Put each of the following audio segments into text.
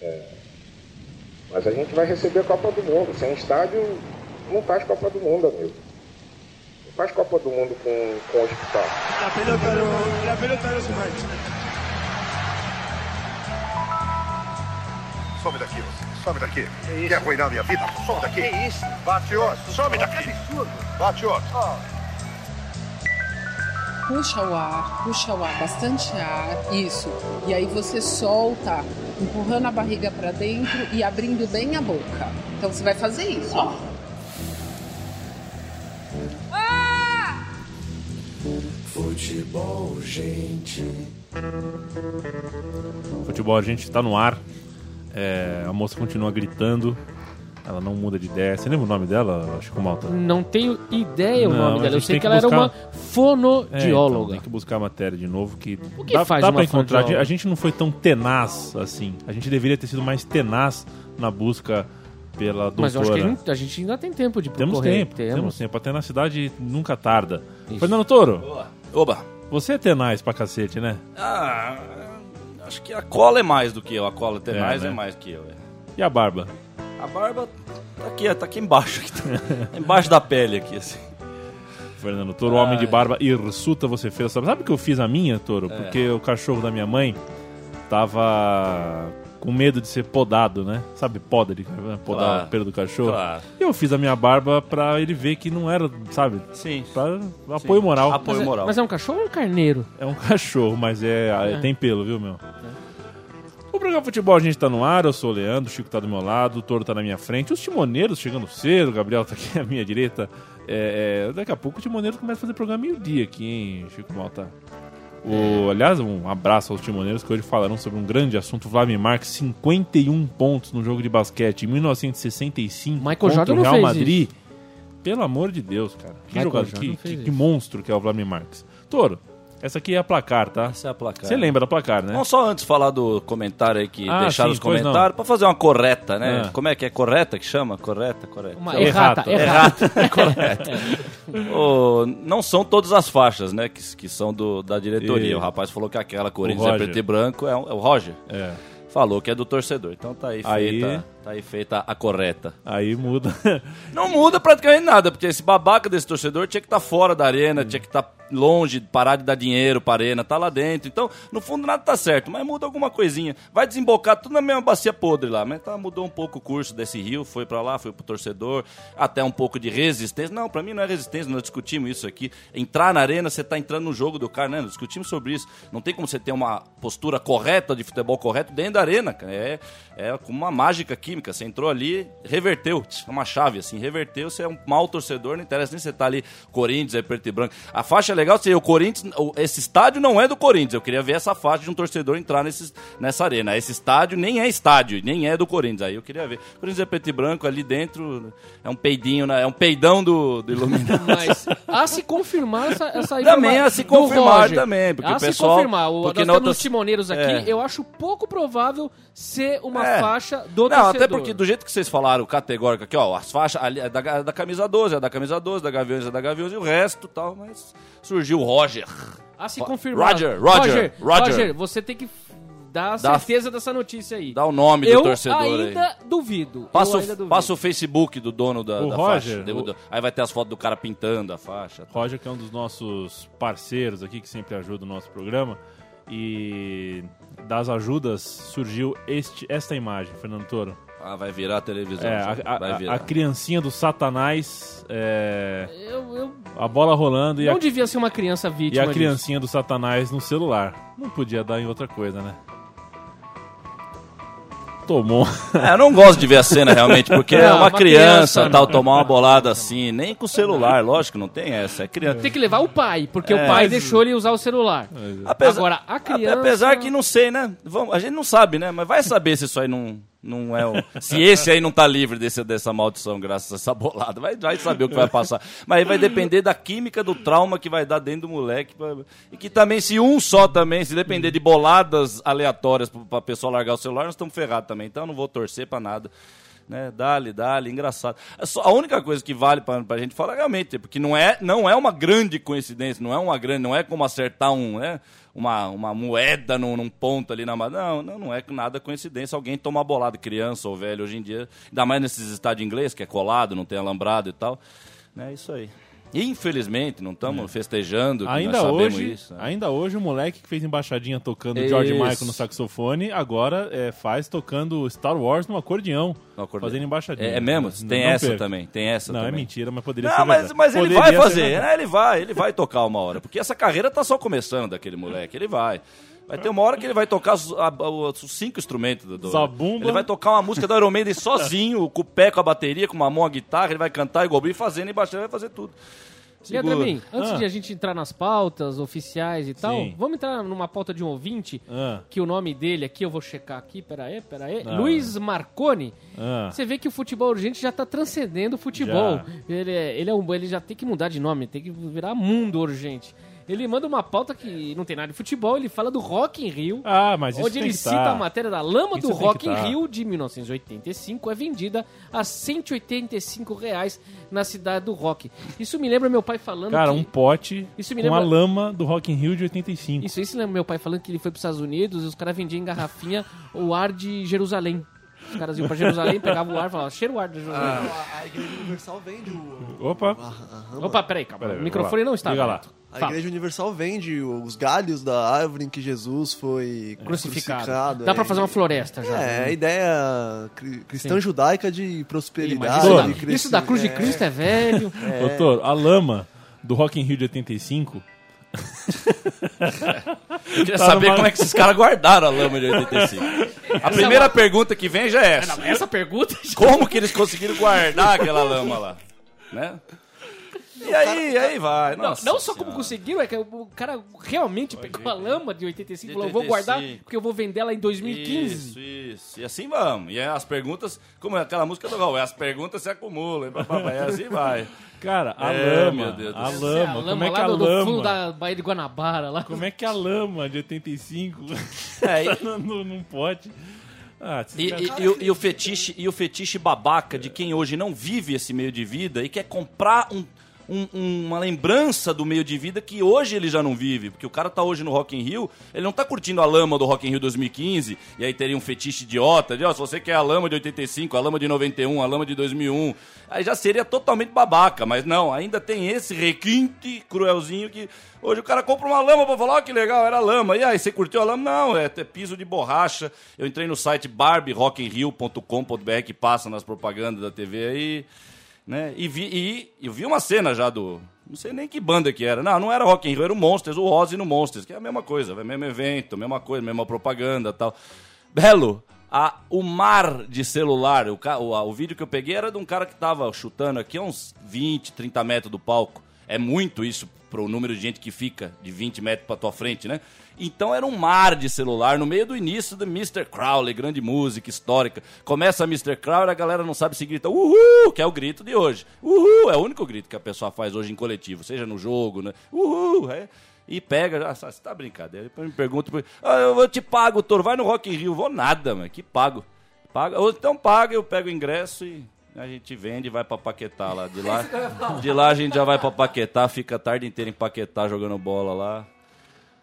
É, mas a gente vai receber a Copa do Mundo. Sem estádio, não faz Copa do Mundo, amigo. Não faz Copa do Mundo com, com hospital. La pelota no, la pelota no se mancha. Some daqui, você. Some daqui. Quer arruinar minha vida? Some daqui. Que isso? Bate outro. Some daqui. absurdo. Bate outro. Puxa o ar, puxa o ar, bastante ar, isso. E aí você solta, empurrando a barriga para dentro e abrindo bem a boca. Então você vai fazer isso, ó. Futebol, gente. Futebol, a gente tá no ar. É, a moça continua gritando. Ela não muda de ideia. Você lembra o nome dela, Chico Malta? Não tenho ideia o Não, nome mas dela. Eu sei que que ela era buscar- uma É, então, fonodióloga. tem que buscar a matéria de novo. Que O que dá, faz dá uma pra encontrar. A gente não foi tão tenaz assim. A gente deveria ter sido mais tenaz na busca pela doutora. Mas eu acho que a gente, a gente ainda tem tempo de Temos tempo, temos. tempo. A tenacidade nunca tarda. Isso. Fernando Toro, Oba. você é tenaz pra cacete, né? Ah, acho que a cola é mais do que eu. A cola tem É, mais né? é mais que eu. é. E a barba? A barba tá aqui, tá aqui embaixo. Aqui, tá embaixo da pele aqui, assim. Fernando Toro, homem de barba hirsuta, você fez. Sabe sabe o que eu fiz a minha, Toro? É. Porque o cachorro da minha mãe tava com medo de ser podado, né? Sabe, poda de podar Claro. o pelo do cachorro? Claro. E eu fiz a minha barba pra ele ver que não era, sabe? Sim. Pra apoio moral. Apoio Mas, é, moral. mas é um cachorro ou um carneiro? É um cachorro, mas é, é, tem pelo, viu, meu? O programa Futebol a gente tá no ar, eu sou o Leandro, o Chico tá do meu lado, o Toro tá na minha frente, os timoneiros chegando cedo, o Gabriel tá aqui à minha direita. É, é, daqui a pouco o timoneiros começa a fazer programa meio-dia aqui, hein, Chico Malta? O, aliás, um abraço aos timoneiros que hoje falarão sobre um grande assunto. Vladimir Marques, 51 pontos no jogo de basquete em 1965 Michael contra Jordan o Real Madrid. Pelo amor de Deus, cara. Que, Michael jogador, que, que- isso. que monstro que é o Vladimir Marques. Toro, essa aqui é a placar, tá? Essa é a placar. Você lembra da placar, né? Vamos só antes falar do comentário aí que Ah, deixaram sim, os comentários, pra fazer uma correta, né? Ah. Como é que é correta que chama? Correta, correta. Uma Errata. errata, errata. Errata, correto. Ô, não são todas as faixas, né, que, que são do, da diretoria. E- O rapaz falou que aquela Corinthians é preto e branco, é, o- é o Roger. É. Falou que é do torcedor. Então tá aí, Aí- feita, tá aí feita a correta. Aí muda. Não muda praticamente nada, porque esse babaca desse torcedor tinha que estar fora da arena, tinha que estar longe, parar de dar dinheiro pra arena, tá lá dentro. Então, no fundo, nada tá certo, mas muda alguma coisinha. Vai desembocar tudo na mesma bacia podre lá, mas tá, mudou um pouco o curso desse rio, foi pra lá, foi pro torcedor, até um pouco de resistência. Não, pra mim não é resistência, nós discutimos isso aqui. Entrar na arena, você tá entrando no jogo do cara, né? Nós discutimos sobre isso. Não tem como você ter uma postura correta de futebol correto dentro da arena, cara. É, é uma mágica química. Você entrou ali, reverteu, tch, uma chave assim, reverteu, você é um mau torcedor, não interessa nem se você tá ali, Corinthians, é preto e branco. A faixa é legal, se o Corinthians, esse estádio não é do Corinthians, eu queria ver essa faixa de um torcedor entrar nesse, nessa arena. Esse estádio nem é estádio, nem é do Corinthians, aí eu queria ver. O Corinthians é preto e branco, ali dentro é um peidinho, né? é um peidão do, do Iluminado. Mas a se confirmar essa, essa Também a se confirmar também, porque a o se pessoal- confirmar. O, porque nós temos outra- os timoneiros aqui, É. eu acho pouco provável ser uma É. faixa do Não, torcedor. Até porque do jeito que vocês falaram, categórico aqui, ó, as faixas ali é da, da camisa 12, é da camisa 12, da Gaviões é da Gaviões e o resto tal, mas surgiu o Roger. A se confirmar. Roger, Roger, Roger. Roger, você tem que dar a Dá- certeza dessa notícia aí. Dá o nome eu do torcedor ainda aí. duvido. Passa, eu o- ainda duvido. passa o Facebook do dono da, O da Roger, faixa. o- Aí vai ter as fotos do cara pintando a faixa. Roger, que é um dos nossos parceiros aqui, que sempre ajuda o nosso programa. E das ajudas surgiu este, esta imagem, Fernando Toro. Ah, vai virar a televisão. É, sabe? a, a- vai a- virar. a criancinha do Satanás, é, Eu, eu a bola rolando e a, não devia ser uma criança e vítima a disso. criancinha do Satanás no celular. Não podia dar em outra coisa, né? Tomou. É, eu não gosto de ver a cena realmente, porque é Não, uma, uma criança, criança, tal, tomar uma bolada assim, nem com o celular, lógico, não tem essa, é criança. Tem que levar o pai, porque É. o pai deixou ele usar o celular. Apesar, Agora, a criança... apesar que não sei, né? Vamos, a gente não sabe, né? Mas vai saber se isso aí não, não é o. Se esse aí não tá livre desse, dessa maldição, graças a essa bolada. Vai, vai saber o que vai passar. Mas aí vai depender da química do trauma que vai dar dentro do moleque. E que também, se um só também, se depender de boladas aleatórias pra, pra pessoa largar o celular, nós estamos ferrados também. Então eu não vou torcer pra nada. Né? Dali, dali, engraçado. É a única coisa que vale pra, pra gente falar realmente, porque não é, não é uma grande coincidência, não é uma grande, não é como acertar um, né? Uma, uma moeda num, num ponto ali na Não, não, não é nada coincidência. Alguém toma bolada, criança ou velho, hoje em dia, ainda mais nesses estádios ingleses, que é colado, não tem alambrado e tal. É isso aí. Infelizmente, não estamos festejando que É. Ainda nós sabemos hoje, isso. né? ainda hoje o moleque que fez embaixadinha tocando George Isso. Michael no saxofone, agora é, faz tocando Star Wars no acordeão. No acordeão. Fazendo embaixadinha. É, é mesmo? Tem não essa perca. também. Tem essa Não, é também. mentira, mas poderia Não, ser mas, mas ele vai fazer, né? Ele vai, ele vai tocar uma hora. Porque essa carreira tá só começando daquele moleque. Ele vai. Vai ter uma hora que ele vai tocar os, a- os cinco instrumentos do. do- Zabumba. Ele vai tocar uma música do Iron Maiden sozinho, com o pé, com a bateria, com uma mão a guitarra, ele vai cantar igual e fazendo, embaixo ele vai fazer tudo. E Adremin, antes Ah. de a gente entrar nas pautas oficiais e tal, Sim. vamos entrar numa pauta de um ouvinte, Ah. que o nome dele aqui, eu vou checar aqui, peraí, peraí. Ah. Luiz Marconi. Ah. Você vê que o futebol urgente já tá transcendendo o futebol. Já. Ele, é, ele, é um, ele já tem que mudar de nome, tem que virar mundo urgente. Ele manda uma pauta que não tem nada de futebol, ele fala do Rock in Rio. Ah, mas isso onde tem ele que cita tá. a matéria da lama Isso do Rock in tá. Rio de 1985 é vendida a 185 reais na cidade do Rock. Isso me lembra meu pai falando Cara, que... um pote Isso me com lembra- a lama do Rock in Rio de 85. Isso, isso lembra meu pai falando que ele foi para os Estados Unidos e os caras vendiam em garrafinha o ar de Jerusalém. Os caras iam pra Jerusalém, pegavam o ar e falavam, cheira o ar de Jerusalém. A, a Igreja Universal vende o. Opa. a rama. Opa, peraí, calma. Peraí, o microfone não está Liga lá. A Fala. Igreja Universal vende os galhos da árvore em que Jesus foi Crucificado. é. Dá pra fazer uma floresta já. É, a ideia cri- cristã judaica de prosperidade. Isso, da, isso da cruz de é. Cristo é velho. Doutor, a lama do Rock in Rio de 85 Eu queria Tá saber numa- como é que esses caras guardaram a lama de 85. A primeira pergunta que vem já é essa. Essa pergunta Como que eles conseguiram guardar aquela lama lá? Né? E aí, aí vai. Não, Nossa não só como Senhora. conseguiram, é que o cara realmente pegou a lama de 85 e falou, vou guardar 85. porque eu vou vender ela em 2015. Isso, isso. E assim vamos. E aí as perguntas, como é aquela música do Raul, as perguntas se acumulam. E e assim vai. Cara, a É, lama, meu Deus do a lama, É, a como lama é que lá a do, do fundo lama, da Baía de Guanabara lá. como é que a lama de 85 É, e- tá num, num pote? Ah, E, e- e o- e o fetiche, e o fetiche babaca de quem hoje não vive esse meio de vida e quer comprar um- um- uma lembrança do meio de vida que hoje ele já não vive. Porque o cara tá hoje no Rock in Rio, ele não tá curtindo a lama do Rock in Rio 2015, e aí teria um fetiche idiota de, ó, se você quer a lama de 85, a lama de 91, a lama de 2001, aí já seria totalmente babaca. Mas não, ainda tem esse requinte cruelzinho que hoje o cara compra uma lama pra falar, ó, que legal, era lama. E aí, você curtiu a lama? Não, é, é piso de borracha. Eu entrei no site barbierockinrio.com.br que passa nas propagandas da TV aí, né? E vi, e, eu vi uma cena já do... Não sei nem que banda que era. Não, não era Rock in Rio, era o Monsters, o Ozzy no Monsters, que é a mesma coisa, é mesmo evento, mesma coisa, mesma propaganda tal. Belo, a, o mar de celular, o, o, a- o vídeo que eu peguei era de um cara que tava chutando aqui a uns 20, 30 metros do palco. É muito isso pro número de gente que fica de 20 metros pra tua frente, né? Então era um mar de celular no meio do início do Mr. Crowley, grande música histórica. Começa Mr. Crowley, a galera não sabe se grita uhul, que é o grito de hoje. Uhul, é o único grito que a pessoa faz hoje em coletivo, seja no jogo, né? Uhul, é. E pega, ah, você tá brincadeira. Depois me pergunta, ah, eu eu te pago, Toro, vai no Rock in Rio. Vou nada, mano, que pago. Paga, ou então paga, eu pego o ingresso e a gente vende e vai pra Paquetá lá. De lá, de lá a gente já vai pra Paquetá, fica a tarde inteira em Paquetá jogando bola lá.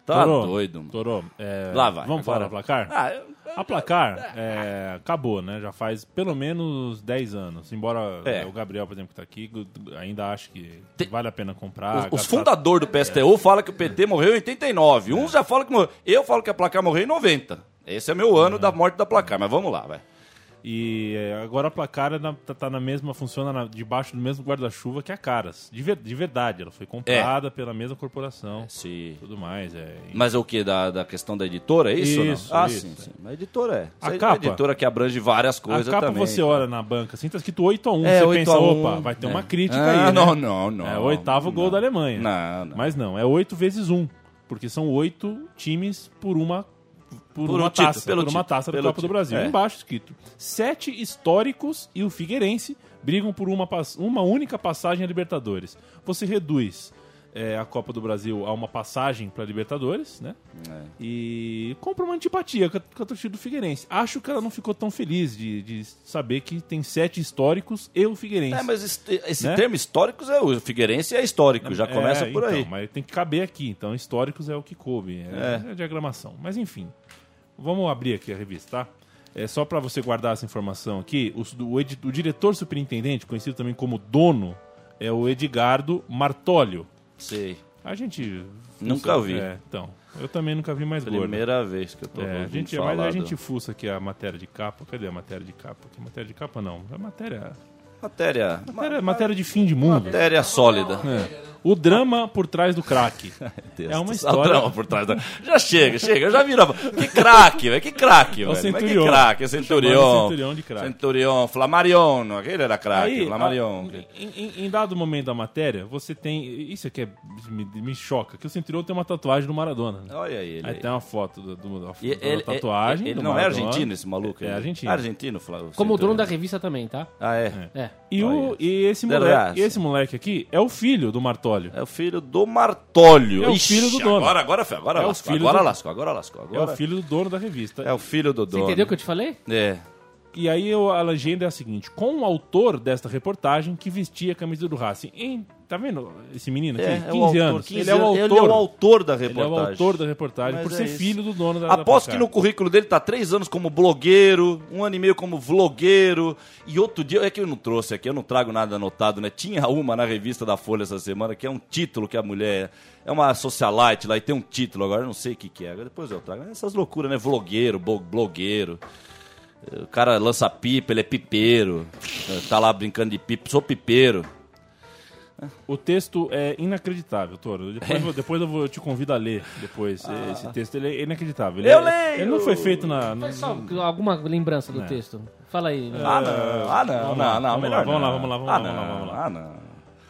Tá Torô, doido, mano. Torô, é, Lá vai. Vamos falar Agora- do placar? Ah, eu- A placar é, acabou, né? Já faz pelo menos 10 anos. Embora É. é, o Gabriel, por exemplo, que tá aqui, ainda acho que Tem- vale a pena comprar. Os, os gastar- fundadores do PSTU falam que o PT morreu em 89. Uns já falam que morreu. Eu falo que a placar morreu em 90. Esse é meu ano da morte da placar, mas vamos lá, vai. E é, agora a placar é tá, tá na mesma, funciona na- debaixo do mesmo guarda-chuva que a Caras. De, ver- de verdade, ela foi comprada pela mesma corporação. Se... Tudo mais. É, Mas é o que? Da, da questão da editora, é isso? ou Isso, não? Ah, isso. sim, sim. A editora é. A Essa capa- editora que abrange várias a coisas capa também. você olha na banca assim, tá escrito 8x1. É, você 8 pensa, a 1, opa, vai ter é. uma crítica Ah, aí. né? não, não, não. É o oitavo gol Não. da Alemanha. Não, não. Mas não, é 8 vezes 1. Porque são oito times por uma, por Por uma um título, taça. pelo por uma taça da Copa do título. Brasil. É. Embaixo escrito: sete históricos e o Figueirense brigam por uma, uma única passagem a Libertadores. Você reduz é, a Copa do Brasil a uma passagem para Libertadores, né? É. E compra uma antipatia com a, com a torcida do Figueirense. Acho que ela não ficou tão feliz de, de saber que tem sete históricos e o Figueirense. É, mas esse, Né? termo históricos é o Figueirense é histórico, já começa É, por aí. então, mas tem que caber aqui. Então, históricos é o que coube. É, é diagramação. Mas enfim, vamos abrir aqui a revista, tá? É só para você guardar essa informação aqui. O, edi- o diretor superintendente, conhecido também como dono, é o Edgardo Martólio. Sei. A gente. Nunca fuça- vi. É, então. Eu também nunca vi mais gordo. Primeira vez que eu tô É, a gente, mas a gente fuça aqui a matéria de capa. Cadê a matéria de capa? Aqui, matéria de capa não. É matéria. Matéria, Matéria, matéria de fim de mundo. matéria sólida. É. O drama por trás do craque. Deus É uma do história- drama por trás da... Já chega, chega. Eu já virava. Que craque, velho. Que craque, É o velho. Mas Que Centurion. craque. Chamando Centurion. Centurion de craque. Centurion. Flamarion. Aquele era craque. Aí, Flamarion. a- em, em- dado momento da matéria, você tem. Isso aqui é- me, me choca, que o Centurion tem uma tatuagem do Maradona. né? Olha aí ele. Aí aí. tem uma foto do, do- da, E da ele, tatuagem. ele do não é Maradona. argentino esse maluco? É aí? argentino. Argentino, Flávio. Como o dono da Centurion. revista também, tá? Ah, é. É. E, o, Olha. e, esse moleque, e esse moleque aqui é o filho do Martólio. É o filho do Martólio. É o filho do dono. Agora, agora, agora É o lascou. filho Agora do- lascou, agora lascou. É Agora... o filho do dono da revista. É o filho do Você dono. entendeu o que eu te falei? É. E aí eu- a legenda é a seguinte: com o autor desta reportagem que vestia a camisa do Racing. Em- tá vendo esse menino aqui? É, 15 é autor, anos. 15 ele é o autor. Ele é o autor da Ele é reportagem. o autor da reportagem, Mas por é ser isso. filho do dono da da Aposto que placar. no currículo dele tá três anos como blogueiro, um ano e meio como vlogueiro, e outro dia, é que eu não trouxe aqui, eu não trago nada anotado, né? Tinha uma na revista da Folha essa semana, que é um título que a mulher, é uma socialite lá, e tem um título agora, eu não sei o que que é, depois eu trago. Essas loucuras, né? Vlogueiro, blogueiro. O cara lança pipa, ele é pipeiro, tá lá brincando de pipa, sou pipeiro. O texto é inacreditável, Toro. Depois, eu vou- depois eu, vou, eu te convido a ler depois. Esse texto ele é inacreditável. Ele Ah. Eu é- leio! Ele não foi feito na. na- só alguma lembrança do texto. Fala aí. Ah, não, ah, não, Vamos não, lá, não, vamos melhor lá, vamos lá, não. vamos lá, vamos ah, lá, vamos lá, não, vamos lá. Ah, não.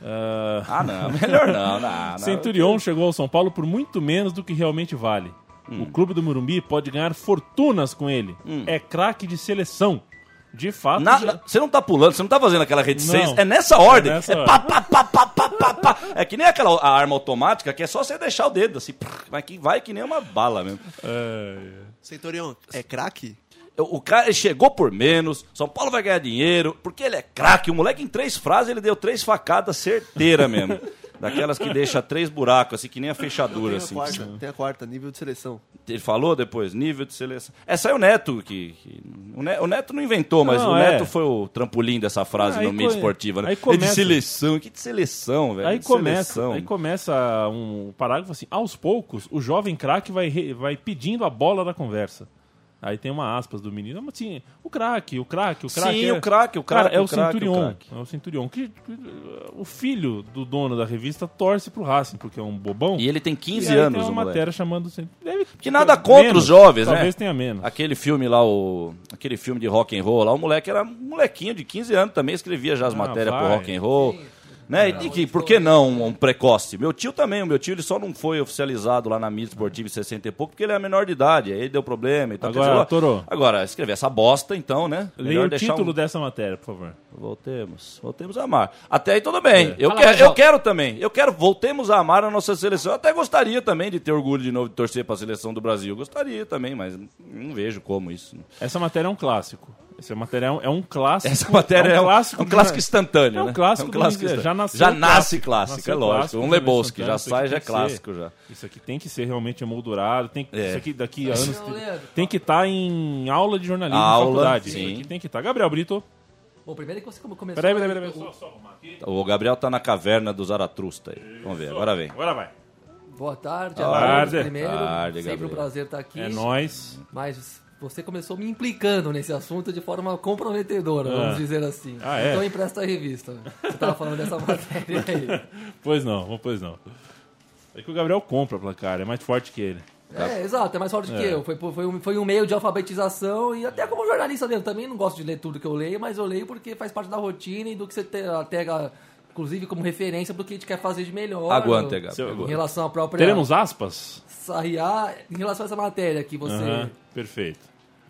Ah, Ah, não, melhor não, não, não. Centurion chegou ao São Paulo por muito menos do que realmente vale. Hum. O clube do Morumbi pode ganhar fortunas com ele. É craque de seleção. De fato. Na- já- na- você não tá pulando, você não tá fazendo aquela reticência. Não. É nessa ordem. É É, nessa pá, pá, pá, pá, pá, pá, pá. É que nem aquela a arma automática que é só você deixar o dedo assim. Mas que vai que nem uma bala mesmo. Centurion, é craque? O cara chegou por menos, São Paulo vai ganhar dinheiro, porque ele é craque. O moleque em três frases ele deu três facadas certeira mesmo. Daquelas que deixa três buracos, assim, que nem a fechadura, Tem a assim. quarta, tem a quarta, nível de seleção. Ele falou depois, nível de seleção. Essa é o Neto que. que- o, Ne- o Neto não inventou, mas Não, o é. Neto foi o trampolim dessa frase Aí no mídia co- esportiva, né? aí É começa- de seleção. Que de seleção, velho? Aí começa, seleção. aí começa um parágrafo assim: aos poucos, o jovem craque vai, vai pedindo a bola da conversa. Aí tem uma aspas do menino, mas assim, o craque, o craque, o craque. Sim, é- o craque, o Cara, craque, é o o o Centurion. craque. É o Centurion. Que, que- o filho do dono da revista torce pro Racing, porque é um bobão. E ele tem E 15 aí anos, tem o uma moleque. matéria chamando. Deve Que nada contra os jovens, né? Talvez tenha menos. Aquele filme lá, o. Aquele filme de rock and roll lá, o moleque era um molequinho de 15 anos também, escrevia já as Ah, matérias pro vai. rock and roll. Né? E que, por que não um, um precoce? Meu tio também, o meu tio ele só não foi oficializado lá na mídia esportiva em 60 e pouco, porque ele é menor de idade, aí deu problema e tal. Agora, Toro. Agora, escrever essa bosta, então, né? Leia o título um- dessa matéria, por favor. Voltemos, voltemos a amar. Até aí tudo bem. Eu, Fala quero, eu quero também. Eu quero, voltemos a amar a nossa seleção. Eu até gostaria também de ter orgulho de novo de torcer para a seleção do Brasil. Gostaria também, mas não vejo como isso. Essa matéria é um clássico. Essa matéria é um, é um clássico. Essa matéria é um, clássico, é um clássico né? instantâneo, É um né? clássico É um clássico já nasceu já clássico. nasce clássico, Nasceu é lógico. clássico, Um já Lebowski, já sai, já é tem clássico ser- já. Isso aqui tem que ser realmente emoldurado. Tem, É. Isso aqui daqui a anos. Ô, Leandro. Tem que estar em aula de jornalismo Aula, na faculdade. sim. Isso aqui tem que estar. Gabriel Brito. Bom, primeiro é que você come- começou... Peraí, peraí, peraí. peraí. Só, só arrumar aqui. O Gabriel tá na caverna do Zaratrusta aí. Vamos ver, agora vem. Agora vai. Boa tarde, Boa tarde. primeiro. Tarde, Sempre Gabriel. um prazer estar aqui. É nóis. Mas você começou me implicando nesse assunto de forma comprometedora, Ah. vamos dizer assim. Ah, é? Então empresta a revista. Você tava falando dessa matéria aí. Pois não, pois não. É que o Gabriel compra placar, é mais forte que ele. É, exato, é mais forte que eu. Foi, foi, um, foi um meio de alfabetização e até como jornalista mesmo. Também não gosto de ler tudo que eu leio, mas eu leio porque faz parte da rotina e do que você te- pega, inclusive, como referência do que a gente quer fazer de melhor. Aguante, no- Gabriel. Em relação à própria. Teremos aspas? Sarriá, em relação a essa matéria que você. Aham, perfeito.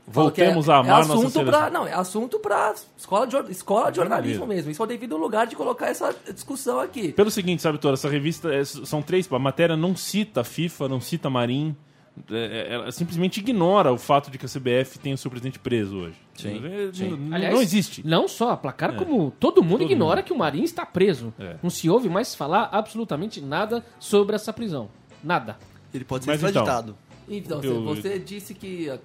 Voltemos É- a amar é nossa assunto seleção. pra, Não, é assunto pra escola de, escola de jornalismo mesmo. Isso é o devido lugar de colocar essa discussão aqui. Pelo seguinte, sabe, Tora, essa revista é- são três. A matéria não cita a FIFA, não cita a Marim. é, é, ela simplesmente ignora o fato de que a CBF tem o seu presidente preso hoje. Sim, É, sim. Aliás, não existe. Não só a placar, como todo mundo Todo ignora mundo. que o Marinho está preso. É. Não se ouve mais falar absolutamente nada sobre essa prisão. Nada. Ele pode ser então, extraditado. Então, Eu- você disse que ah,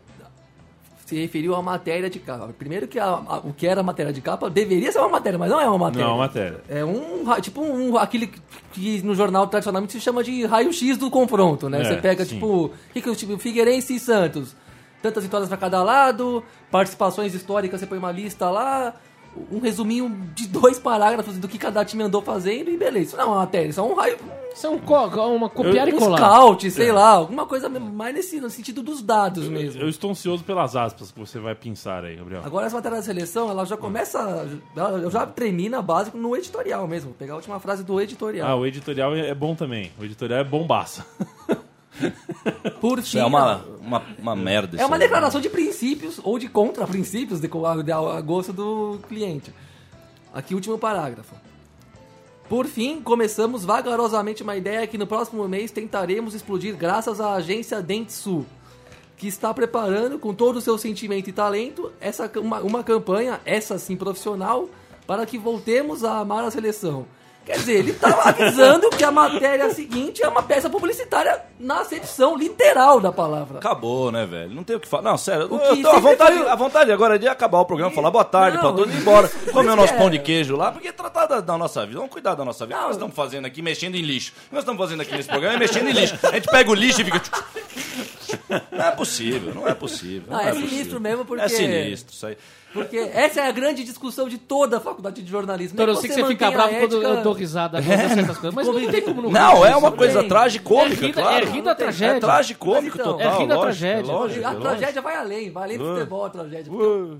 se referiu à matéria de capa. Primeiro que a- a- o que era matéria de capa deveria ser uma matéria, mas não é uma matéria. Não, matéria. É um, tipo um, aquele que- no jornal tradicionalmente se chama de raio-x do confronto, né? É, Você pega, sim. tipo, que que tipo, Figueirense e Santos. Tantas vitórias pra cada lado, participações históricas, você põe uma lista lá, um resuminho de dois parágrafos do que cada time andou fazendo e beleza. Isso não é uma matéria, isso é um raio... Isso é um co- uma copiar e um colar. scout, sei lá, alguma coisa mais nesse, no sentido dos dados mesmo. Eu estou ansioso pelas aspas que você vai pensar aí, Gabriel. Agora essa matéria da seleção, ela já começa. ela- Eu já tremi na base no editorial mesmo. Pegar a última frase do Ah, editorial. o editorial é é bom também. O editorial é bombaça. Por fim. é uma, uma, uma merda. É uma aí. declaração de princípios ou de contra-princípios de, de, a gosto do cliente. Aqui, último parágrafo. Por fim, começamos vagarosamente uma ideia que no próximo mês tentaremos explodir graças à agência Dentsu, que está preparando com todo o seu sentimento e talento essa, uma, uma campanha, essa sim profissional, para que voltemos a amar a seleção. Quer dizer, ele estava avisando que a matéria seguinte é uma peça publicitária na acepção literal da palavra. Acabou, né, velho? Não tem o que falar. Não, sério, O eu tô a sempre vontade, foi- a vontade agora é de acabar o programa, falar boa tarde Não, pra todos e ir embora. Comer o nosso é- pão de queijo lá, porque tratar da, da nossa vida. Vamos cuidar da nossa vida. O que Não. nós estamos fazendo aqui, mexendo em lixo. O que nós estamos fazendo aqui nesse programa é mexendo em lixo. A gente pega o lixo e fica. Não é possível, não é possível. não Ah, é possível. sinistro mesmo, porque- É sinistro, isso aí. Porque essa é a grande discussão de toda a faculdade de jornalismo. Nem eu sei que você fica mantém a bravo quando ética- eu dou risada com certas coisas, mas não tem como não Não, é uma coisa tem. tragicômica, É da- claro. é rir da Não tem- tragédia. É tragicômico então, total. é rir da lógico, tragédia. lógico, A tragédia vai além, vai além do Uh. futebol, a tragédia. porque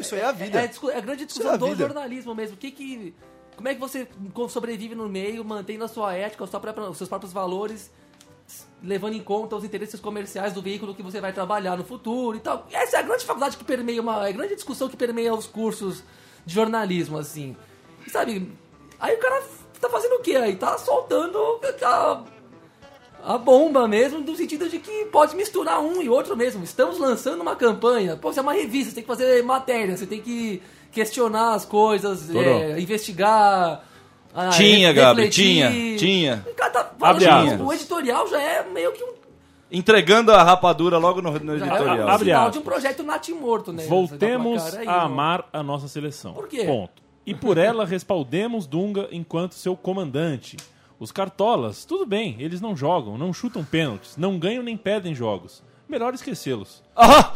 Isso aí é a vida. É, a é a grande é discussão a do jornalismo mesmo. O que que, como é que você sobrevive no meio, mantendo a sua ética, a os seus próprios valores, levando em conta os interesses comerciais do veículo que você vai trabalhar no futuro e tal. Essa é a grande faculdade que permeia uma, é a grande discussão que permeia os cursos de jornalismo, assim. E, sabe? Aí o cara tá fazendo o quê aí? Tá soltando a, a bomba mesmo, no sentido de que pode misturar um e outro mesmo. Estamos lançando uma campanha. Pô, você é uma revista, você tem que fazer matéria, você tem que questionar as coisas, é, investigar. Ah, Tinha, re- Gabi, refletir. tinha, tinha. O cara tá Abre falando, aspas. o editorial já é meio que um, Entregando a rapadura logo no, no é editorial. Abre aspas. de um projeto natimorto, né? Voltemos aí, a amar a nossa seleção. Por quê? Ponto. E por ela respaldemos Dunga enquanto seu comandante. Os cartolas, tudo bem, eles não jogam, não chutam pênaltis, não ganham nem perdem jogos. Melhor esquecê-los. Ah!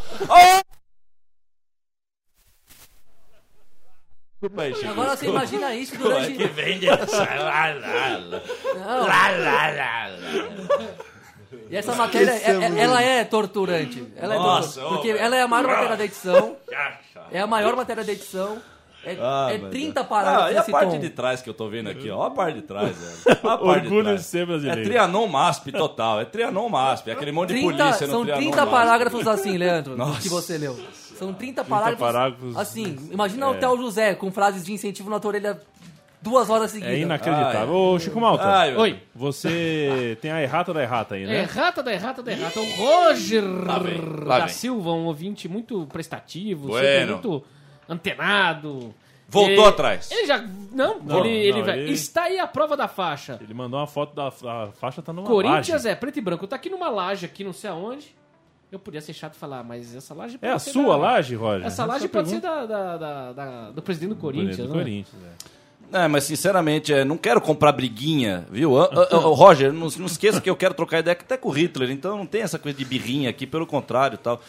Ah! Chico. Agora você imagina isso durante. que vem dessa. Lá, lá, lá. Não, Lá, lá, lá, lá. E essa matéria, é- é- ela é torturante. Ela é Nossa, torturante. Porque ela é a maior matéria da edição. Ah, É a maior matéria da edição. É, é meu 30 Deus. parágrafos Ah, e a parte tom. de trás que eu tô vendo aqui, ó. Olha a parte de trás, velho. Olha a parte de Orgulho trás. de ser brasileiro. É Trianon MASP total. É Trianon MASP. É aquele monte de 30, polícia no são Trianon 30 MASP. parágrafos assim, Leandro, Nossa. que você leu. São 30 parágrafos, parágrafos, assim. Imagina é. o Theo José com frases de incentivo na tua orelha duas horas seguidas. É inacreditável. Ô, Chico Malta, Ai, Oi. você tem a errata da errata aí, né? Errata da errata da errata. O Roger vem, lá da vem. Silva, um ouvinte muito prestativo, Bueno. sempre muito antenado. Voltou Ele- atrás. Ele já. Não, Não, ele, ele não, vai. ele- Está aí a prova da faixa. Ele mandou uma foto da a faixa, tá numa Corinthians laje. é preto e branco. Tá aqui numa laje, aqui não sei aonde. Eu podia ser chato e falar, mas essa laje É pode a ser sua da- laje, Roger? Essa Essa laje pode ser pergunta. da, da- da- da- do presidente do Corinthians. do né? Corinthians, é. É, mas sinceramente, é, não quero comprar briguinha, viu? Ah, ah, ah, Roger, não, não esqueça que eu quero trocar ideia até com o Hitler, então não tem essa coisa de birrinha aqui, pelo contrário e tal.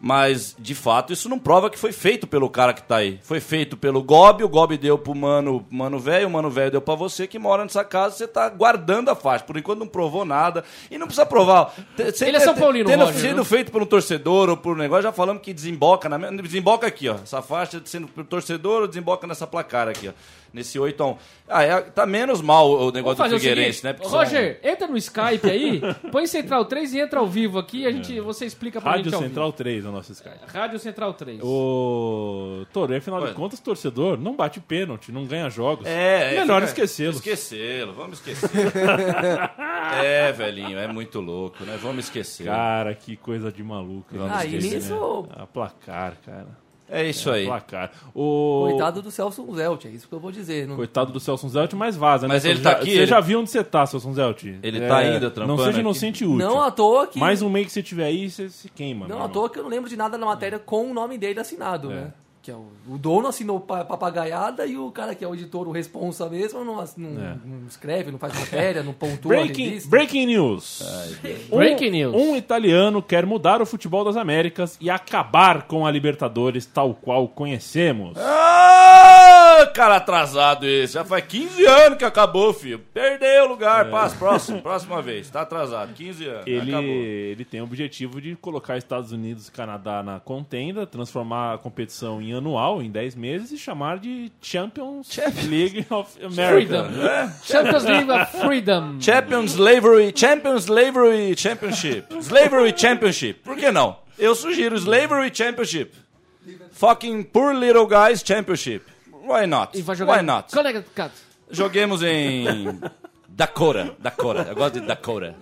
Mas, de fato, isso não prova que foi feito pelo cara que tá aí. Foi feito pelo Gobi, o Gobi deu pro mano mano velho, o mano velho deu pra você que mora nessa casa, você tá guardando a faixa. Por enquanto não provou nada. E não precisa provar. Sempre Ele é São Paulino, Tendo Roger, sido não? feito por um torcedor ou por um negócio, já falamos que desemboca na Desemboca aqui, ó. Essa faixa sendo por torcedor ou desemboca nessa placar aqui, ó. Nesse 8 a 1. Ah, é, tá menos mal o negócio do Figueirense, seguinte, né? Porque são- Roger, entra no Skype aí, põe Central 3 e entra ao vivo aqui, a gente, você explica pra Rádio gente ao Central vivo. 3, no nosso Skype. Rádio Central 3. O Toro, e afinal Oi. de contas, torcedor não bate pênalti, não ganha jogos. É, é, Melhor fica- esquecê-los. Esquecê-lo, vamos esquecer. é, velhinho, é muito louco, né? Vamos esquecer. Cara, que coisa de maluco. Vamos Ah, Esquecer, nisso- né? A placar, cara. É isso aí. Placar. O... Coitado do Celso Zelt, é isso que eu vou dizer. Não... Coitado do Celso Zelt, mas vaza, né? Mas ele Você tá já- aqui, Você ele- já viu onde você tá, Celso Zelt? Ele tá ainda Não trampando seja aqui? inocente e útil. Não à toa que. Mais um mês que você tiver aí, você se queima. Não à toa que eu não lembro de nada na matéria com o nome dele assinado, É. né? Que é o, o dono assinou pa- papagaiada e o cara que é o editor, o responsa mesmo, não, não, É. não escreve, não faz matéria, não pontua. Breaking, breaking news. Um- Breaking news. Um italiano quer mudar o futebol das Américas e acabar com a Libertadores tal qual conhecemos. Ah, cara atrasado esse. Já faz 15 anos que acabou, filho. Perdeu o lugar. Passa, próximo, próxima vez. Tá atrasado. 15 anos. Ele, Acabou. ele tem o objetivo de colocar Estados Unidos e Canadá na contenda, transformar a competição em anual, em 10 meses, e chamar de Champions League of America. Freedom. Champions League of Freedom. Champions Slavery, Champions Slavery Championship. Slavery Championship. Por que não? Eu sugiro Slavery Championship. Fucking Poor Little Guys Championship. Why not? E vai jogar Why not? Connecticut. Joguemos em Dakota. Dakota. Eu gosto de Dakota.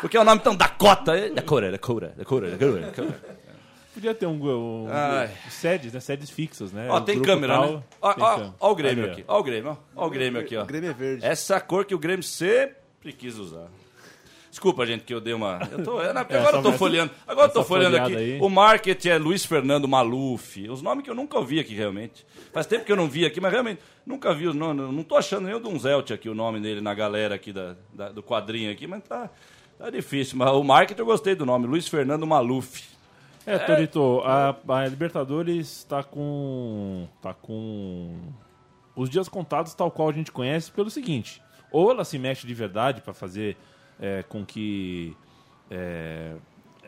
Porque é o nome tão Dakota. é? Dakota, Dakota, Dakota, Dakota. Dakota. Podia ter um, um, Ai. sedes, né? Sedes fixas, né? Ó, O tem câmera, tal, né? Ó, tem ó, câmera. ó o Grêmio aqui. Ó o Grêmio, ó. Ó o Grêmio aqui, ó. O Grêmio é verde. Essa cor que o Grêmio sempre quis usar. Desculpa, gente, que eu dei uma. Eu tô, é, na- É, agora eu tô folheando. Agora eu tô folheando aqui. aí. O marketing é Luiz Fernando Maluf. Os nomes que eu nunca ouvi aqui, realmente. Faz tempo que eu não vi aqui, mas realmente nunca vi os nomes. Não tô achando nenhum de um Zelt aqui o nome dele na galera aqui da, da- do quadrinho aqui, mas tá, tá difícil. Mas o marketing eu gostei do nome, Luiz Fernando Maluf. É, Torito, a, a Libertadores tá com. tá com. os dias contados tal qual a gente conhece pelo seguinte: ou ela se mexe de verdade para fazer é, com que é,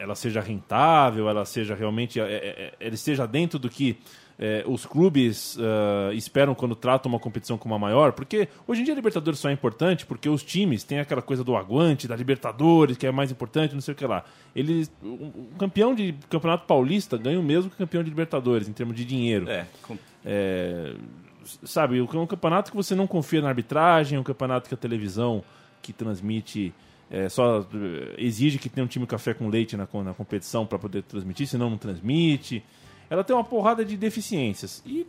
ela seja rentável, ela seja realmente. É, é, é, ele esteja dentro do que é, os clubes ah, esperam quando tratam uma competição como a maior, porque hoje em dia a Libertadores só é importante porque os times têm aquela coisa do aguante, da Libertadores, que é mais importante, não sei o que lá. Eles, o campeão de Campeonato Paulista ganha o mesmo que o campeão de Libertadores, em termos de dinheiro. É, É, sabe, é um campeonato que você não confia na arbitragem, é um campeonato que a televisão que transmite é, só eh, exige que tenha um time café com leite na, na competição para poder transmitir, senão não transmite. Ela tem uma porrada de deficiências. E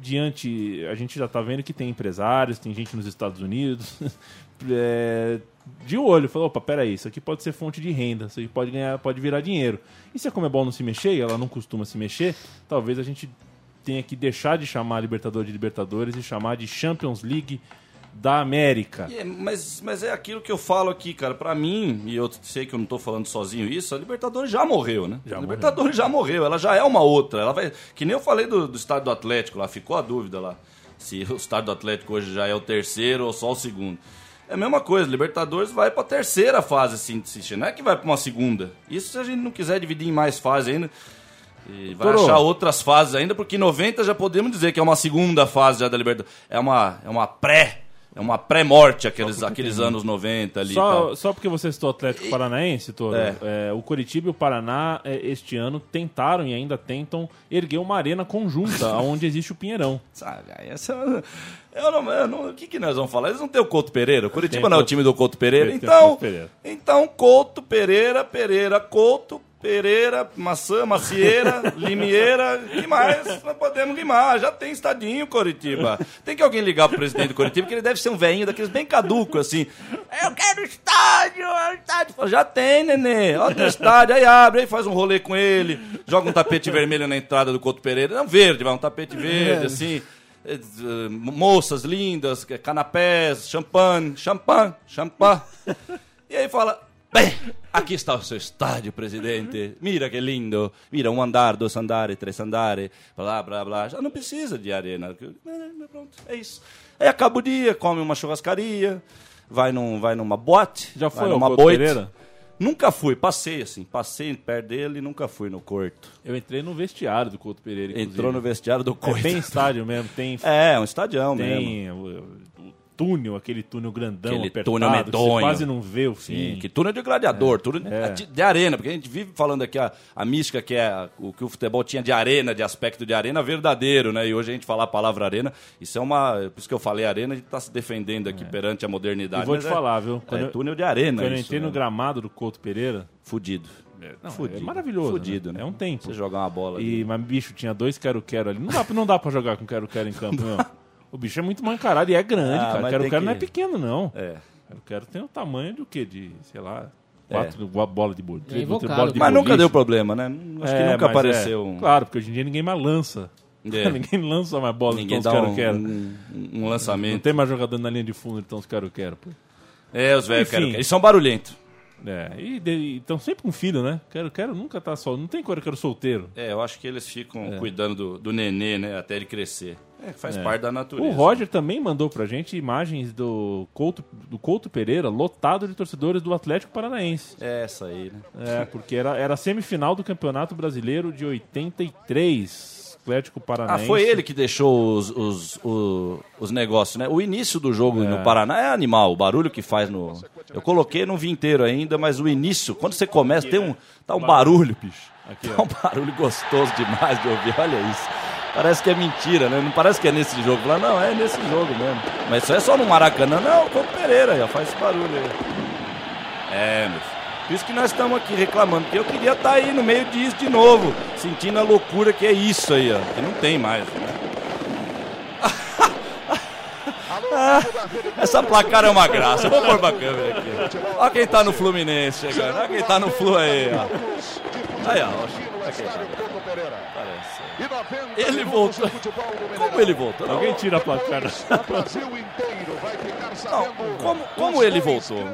diante, a gente já está vendo que tem empresários, tem gente nos Estados Unidos é, de olho, falou, opa, peraí, isso aqui pode ser fonte de renda, isso aqui pode ganhar, pode virar dinheiro. E se a Comebol não se mexer, e ela não costuma se mexer, talvez a gente tenha que deixar de chamar Libertadores de Libertadores e chamar de Champions League da América. É- mas, mas é aquilo que eu falo aqui, cara. Pra mim, e eu sei que eu não tô falando sozinho isso, a Libertadores já morreu, né? Já a morreu. Libertadores já morreu, ela já é uma outra. Ela vai, que nem eu falei do, do estádio do Atlético lá, ficou a dúvida lá. Se o estádio do Atlético hoje já é o terceiro ou só o segundo. É a mesma coisa, Libertadores vai pra terceira fase, assim, não é que vai pra uma segunda. Isso se a gente não quiser dividir em mais fases ainda. E vai Toro. achar outras fases ainda, porque 90 já podemos dizer que é uma segunda fase já da Libertadores. É uma, é uma pré. É uma pré-morte aqueles, aqueles anos 90 ali. Só, só porque você citou Atlético Paranaense, Toro, É. é, o Coritiba e o Paraná é, este ano tentaram e ainda tentam erguer uma arena conjunta, onde existe o Pinheirão. Sabe, essa. Eu não, eu não- o que, que nós vamos falar? Eles não têm o Couto Pereira. O Curitiba Tem não é o time do Couto Pereira. Então, Couto Pereira. então, Couto, Pereira, Pereira, Couto, Pereira, maçã, macieira, limieira, que mais? Nós podemos rimar, já tem estadinho, Coritiba. Tem que alguém ligar pro presidente do Coritiba, que ele deve ser um velhinho daqueles bem caduco, assim. Eu quero estádio, estádio. Fala, Já tem, nenê, ó, tem estádio, aí abre, aí faz um rolê com ele, joga um tapete vermelho na entrada do Couto Pereira, não verde, vai um tapete verde, assim. eh, Moças lindas, canapés, champanhe, champanhe, champanhe. E aí fala, bem, aqui está o seu estádio, presidente. Mira que lindo. Mira, um andar, dois andares, três andares, blá, blá, blá. Já não precisa de arena. Pronto, é isso. Aí acaba o dia, come uma churrascaria, vai, num, vai numa boate, Já foi numa boite. Pereira? Nunca fui, passei assim, passei perto dele e nunca fui no corto. Eu entrei no vestiário do Couto Pereira, inclusive. Entrou no vestiário do É corto. bem estádio mesmo, tem... É, um estadião tem mesmo. Túnel, aquele túnel grandão, Aquele apertado, túnel medonho. Você quase não vê o fim. Sim, que túnel de gladiador, túnel É. de, de arena, porque a gente vive falando aqui a, a mística que é a- o que o futebol tinha de arena, de aspecto de arena verdadeiro, né? E hoje a gente falar a palavra arena, isso é uma. Por isso que eu falei arena, a gente tá se defendendo aqui perante a modernidade. É. E vou te é- falar, viu? É, Quando eu- túnel de arena. Quando eu isso, entrei no né? gramado do Couto Pereira, Fudido. não, Fudido. é maravilhoso. Fudido, né? né? É um tempo. Você jogar uma bola. E, ali. mas, bicho, tinha dois quero-quero ali. Não dá, pra- não dá pra jogar com quero-quero em campo, meu. O bicho é muito mancarado e é grande, Ah, cara. mas Quero-quero tem não é que- pequeno, não. É. Quero-quero tem o tamanho do quê? De, sei lá, quatro bola de boliche. É bola de Mas nunca deu problema, né? Acho que É, nunca mas apareceu é. um. Claro, porque hoje em dia ninguém mais lança. É. ninguém lança mais bola Ninguém de dá um, quero-quero. um, um Não lançamento. tem mais jogador na linha de fundo de tão quero-quero, pô. É, os velhos querem. Eles são barulhentos. É, e estão sempre com filho, né? Quero-quero nunca tá só. Não tem quero-quero solteiro. É, eu acho que eles ficam cuidando do, do nenê, né? Até ele crescer. É, faz É. parte da natureza. O Roger também mandou pra gente imagens do Couto, do Couto Pereira lotado de torcedores do Atlético Paranaense. É essa aí, né? É, porque era, era a semifinal do Campeonato Brasileiro de 83. Atlético Ah, Paranaense. foi ele que deixou os, os, o- os negócios, né? O início do jogo É. no Paraná é animal, o barulho que faz no. Eu coloquei, não vi inteiro ainda, mas o início, quando você começa, tem um. Tá um barulho, bicho. Aqui, Tá um barulho gostoso demais de ouvir, olha isso. Parece que é mentira, né? Não parece que é nesse jogo. Fala, não, é nesse jogo mesmo. Mas isso é só no Maracanã. Não, o Pereira ó, faz esse barulho aí. É, meu filho. Por isso que nós estamos aqui reclamando, porque eu queria estar aí no meio disso de novo, sentindo a loucura que é isso aí, ó. Que não tem mais, né? Ah, essa placar é uma graça. Vou pôr pra câmera aqui. Olha quem tá no Fluminense chegando. Olha quem tá no Flu aí, ó. Aí, ó. Olha quem tá. Parece. Ele voltou. Como ele voltou? Alguém tira a placar. não, como, como ele voltou?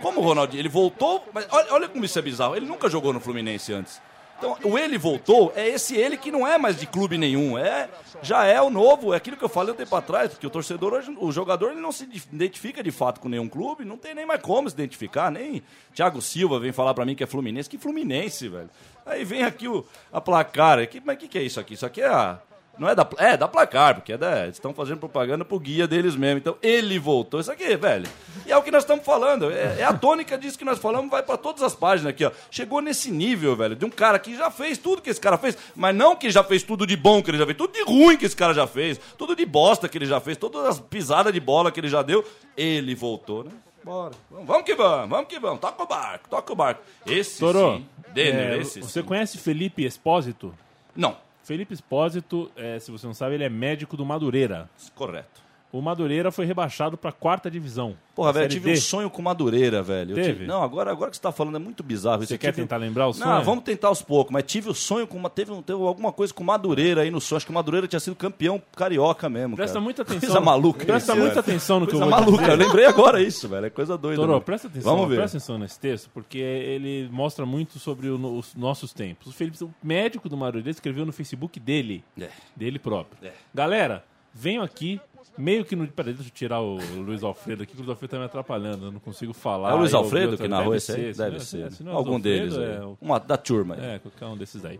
Como o Ronaldinho? Ele voltou, mas olha, olha como isso é bizarro. Ele nunca jogou no Fluminense antes. Então, o ele voltou é esse ele que não é mais de clube nenhum. É, já é o novo, é aquilo que eu falei um tempo atrás, porque o torcedor, hoje, o jogador, ele não se identifica de fato com nenhum clube, não tem nem mais como se identificar, nem Thiago Silva vem falar pra mim que é Fluminense. Que Fluminense, velho? Aí vem aqui o, a placar. Aqui, mas o que, que é isso aqui? Isso aqui é a. Não é da, é da placar, porque é da, eles estão fazendo propaganda pro guia deles mesmo. Então ele voltou. Isso aqui, velho. E é o que nós estamos falando. É, é a tônica disso que nós falamos, vai pra todas as páginas aqui, ó. Chegou nesse nível, velho, de um cara que já fez tudo que esse cara fez, mas não que já fez tudo de bom que ele já fez, tudo de ruim que esse cara já fez, tudo de bosta que ele já fez, todas as pisadas de bola que ele já deu. Ele voltou, né? Bora. Vamos, vamos que vamos, vamos que vamos. Toca o barco, toca o barco. Esse Torô, sim. Denner, é, esse você sim. conhece Felipe Espósito? Não, Felipe Espósito, é, se você não sabe, ele é médico do Madureira. correto. O Madureira foi rebaixado pra quarta divisão. Porra, velho, eu tive D. um sonho com Madureira, velho. Teve? tive- Não, agora, agora que você tá falando é muito bizarro. isso. Você quer tive- tentar lembrar o sonho? Não, vamos tentar aos poucos, mas tive o sonho com uma. Teve, um- teve alguma coisa com Madureira aí no sonho. Acho que o Madureira tinha sido campeão carioca mesmo. Presta cara. muita atenção. Coisa maluca. Presta isso, muita velho. atenção no que coisa eu vou maluca. dizer. Eu lembrei agora isso, velho. É coisa doida. Torô, presta atenção, Vamos ver. presta atenção nesse texto, porque ele mostra muito sobre o os nossos tempos. O Felipe, o médico do Madureira, escreveu no Facebook dele, É. dele próprio. É. Galera, venham aqui, meio que no... Peraí, deixa eu tirar o Luiz Alfredo aqui, que o Luiz Alfredo tá me atrapalhando, eu não consigo falar. É o Luiz Alfredo que narrou esse aí? Deve se ser. é- não é Algum Alfredo, deles. é o- Uma da turma aí. É, qualquer um desses daí.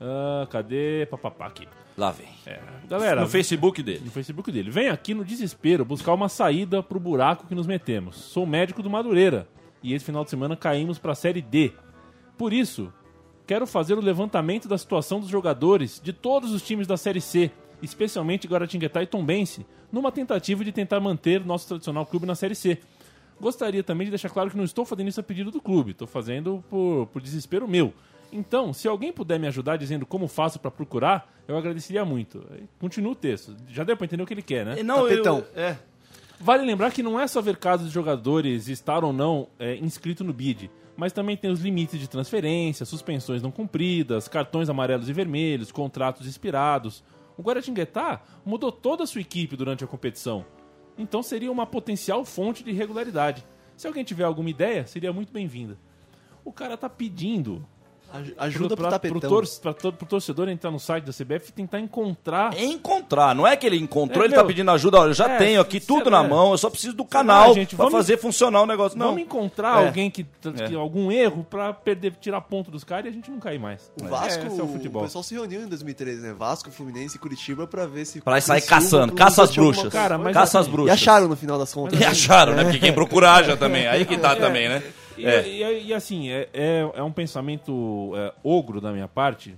Ah, cadê? Papapá aqui. Lá vem. É. Galera, no Facebook dele. no Facebook dele. Vem aqui no desespero buscar uma saída pro buraco que nos metemos. Sou médico do Madureira e esse final de semana caímos pra Série D. Por isso, quero fazer o levantamento da situação dos jogadores de todos os times da Série C, especialmente Guaratinguetá e Tombense, numa tentativa de tentar manter nosso tradicional clube na Série C. Gostaria também de deixar claro que não estou fazendo isso a pedido do clube, estou fazendo por, por desespero meu. Então, se alguém puder me ajudar dizendo como faço para procurar, eu agradeceria muito. Continua o texto. Já deu para entender o que ele quer, né? E Não, Tapetão. eu, é. Vale lembrar que não é só ver casos de jogadores estar ou não é, inscrito no BID, mas também tem os limites de transferência, suspensões não cumpridas, cartões amarelos e vermelhos, contratos expirados. O Guaratinguetá mudou toda a sua equipe durante a competição, então seria uma potencial fonte de irregularidade. Se alguém tiver alguma ideia, seria muito bem-vinda. O cara tá pedindo Ajuda pro pra, tapetão. pro, tor pra pro torcedor entrar no site da CBF e tentar encontrar. Encontrar, não é que ele encontrou, É, ele tá meu, pedindo ajuda, olha, eu já é, tenho aqui tudo lá. na mão, eu só preciso do canal gente, pra vamos- fazer funcionar o negócio. Não, Vamos encontrar É. alguém que, que- algum erro pra perder, tirar ponto dos caras e a gente não cair mais. O Vasco, É, esse é o futebol. o pessoal se reuniu em 2013, né? Vasco, Fluminense e Curitiba pra ver se... Pra sair caçando, caça as bruxas. Cara, mas caça as assim, bruxas. E acharam no final das contas. E acharam, né? Porque quem procura acha também. Aí que tá também, né? E, É. e- e, assim, é, é, é um pensamento é, ogro da minha parte.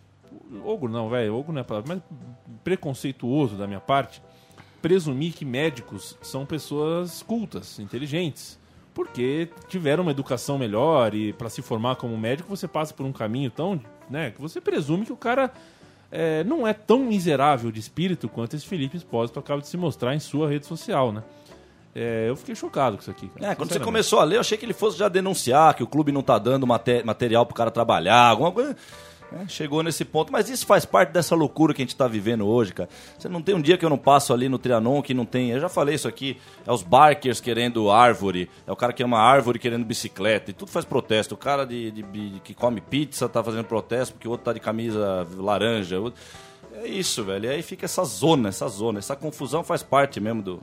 Ogro não, velho, ogro não é palavra, mas preconceituoso da minha parte. Presumir que médicos são pessoas cultas, inteligentes. Porque tiveram uma educação melhor e para se formar como médico você passa por um caminho tão. né, que você presume que o cara é, não é tão miserável de espírito quanto esse Felipe Espósito acaba de se mostrar em sua rede social, né? É, eu fiquei chocado com isso aqui. cara, É, quando você começou a ler, eu achei que ele fosse já denunciar que o clube não tá dando mate- material pro cara trabalhar, alguma coisa. É, chegou nesse ponto, mas isso faz parte dessa loucura que a gente tá vivendo hoje, cara. Você não tem um dia que eu não passo ali no Trianon que não tem. Eu já falei isso aqui. É os barkers querendo árvore, é o cara que uma árvore querendo bicicleta, e tudo faz protesto. O cara de, de- de- que come pizza tá fazendo protesto porque o outro tá de camisa laranja. É isso, velho. E aí fica essa zona, essa zona. Essa confusão faz parte mesmo do,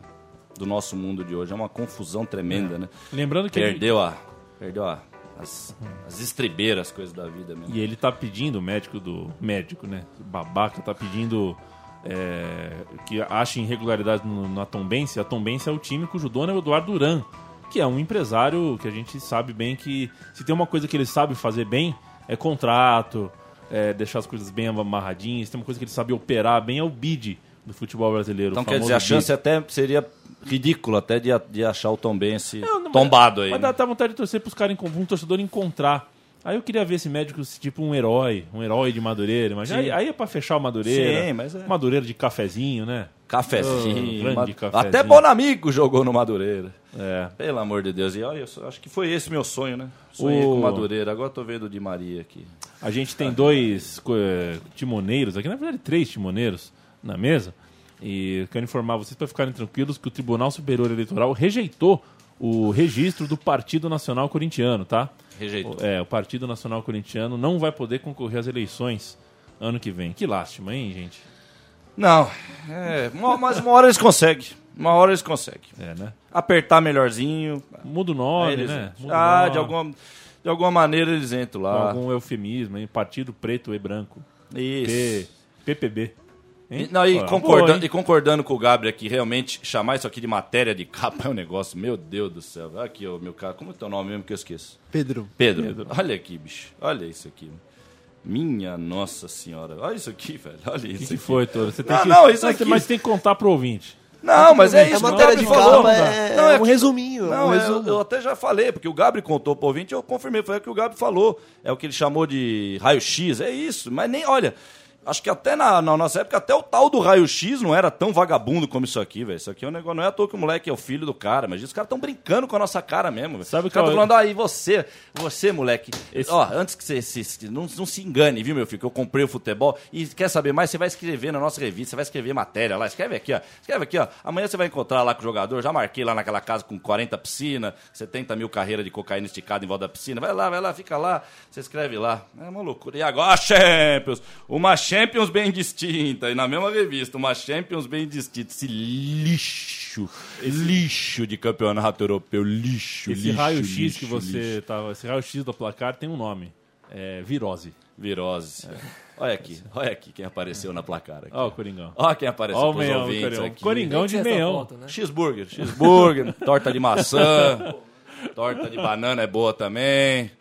do nosso mundo de hoje. É uma confusão tremenda, né? Lembrando que ele- Perdeu a. Perdeu a. As, as estribeiras, coisas da vida mesmo. E ele tá pedindo, o médico do. Médico, né? Babaca tá pedindo é, que ache irregularidade no- na Tombense. A Tombense é o time cujo dono é o Eduardo Duran, que é um empresário que a gente sabe bem que se tem uma coisa que ele sabe fazer bem, é contrato, é deixar as coisas bem amarradinhas. Se tem uma coisa que ele sabe operar bem, é o bid do futebol brasileiro. Então quer dizer, a chance bid. até seria ridícula até de, de achar o Tombense Não, não, tombado aí. Mas né? dá, dá vontade de torcer pros caras, um torcedor encontrar. Aí eu queria ver esse médico tipo um herói, um herói de Madureira. Mas aí, aí é pra fechar o Madureira. Sim, mas é. Madureira de cafezinho, né? Cafezinho. Oh, grande cafezinho. Até Bonamigo jogou no Madureira. É. Pelo amor de Deus. E olha, acho que foi esse meu sonho, né? Sonhei O- com Madureira. Agora tô vendo o Di Maria aqui. A gente tem dois eh, timoneiros aqui, na verdade três timoneiros na mesa. E eu quero informar vocês para ficarem tranquilos que o Tribunal Superior Eleitoral rejeitou o registro do Partido Nacional Corintiano, tá? Rejeitou. O- É, o Partido Nacional Corintiano não vai poder concorrer às eleições ano que vem. Que lástima, hein, gente? Não, é, uma- mas uma hora eles conseguem. Uma hora eles conseguem. É, né? Apertar melhorzinho. Muda o nome, eles né? Muda Ah, nome. de alguma, de alguma maneira eles entram Com lá. algum eufemismo, hein? Partido Preto e Branco. Isso. P, PPB. Hein? E, não, e, Olha, concordando, boa, e concordando com o Gabriel aqui, realmente, chamar isso aqui de matéria de capa é um negócio, meu Deus do céu. Aqui, ó, meu cara, como é teu nome mesmo que eu esqueço? Pedro. Pedro. Olha aqui, bicho. Olha isso aqui. Minha nossa senhora. Olha isso aqui, velho. Olha O isso que, que aqui. foi, Toro? Você tem Não, que... não, isso Não, aqui- Mas tem que contar pro ouvinte. Não, mas é A isso que o matéria de falou. capa é, Não, é é um que- resuminho. é Não, um eu, resumo. eu até já falei, porque o Gabriel contou pro ouvinte, eu confirmei, foi o que o Gabriel falou. É o que ele chamou de raio-x, é isso. Mas nem, olha, acho que até na, na nossa época, até o tal do raio-x não era tão vagabundo como isso aqui, velho. Isso aqui é um negócio, não é à toa que o moleque é o filho do cara, mas os caras estão brincando com a nossa cara mesmo, velho. Sabe qual tão é? falando, aí você, você, moleque, Esse- ó, antes que você se, não, não se engane, viu, meu filho, que eu comprei o futebol e quer saber mais, você vai escrever na nossa revista, você vai escrever matéria lá, escreve aqui, ó, escreve aqui, ó, amanhã você vai encontrar lá com o jogador, já marquei lá naquela casa com 40 piscinas, 70 mil carreiras de cocaína esticada em volta da piscina, vai lá, vai lá, fica lá, você escreve lá, é uma loucura. E agora, Champions, uma Champions bem distinta, e na mesma revista, uma Champions bem distinta, esse lixo, lixo de campeonato europeu, lixo, Esse lixo, raio-x lixo, que você lixo. tava. Esse raio-x do placar tem um nome. É virose. Virose. Olha aqui, olha aqui quem apareceu na placar. Aqui. Ó, o Coringão. Olha quem apareceu pros meião, ouvintes Coringão. aqui. Coringão de meião. foto, né? Cheeseburger, cheeseburger, torta de maçã, torta de banana é boa também.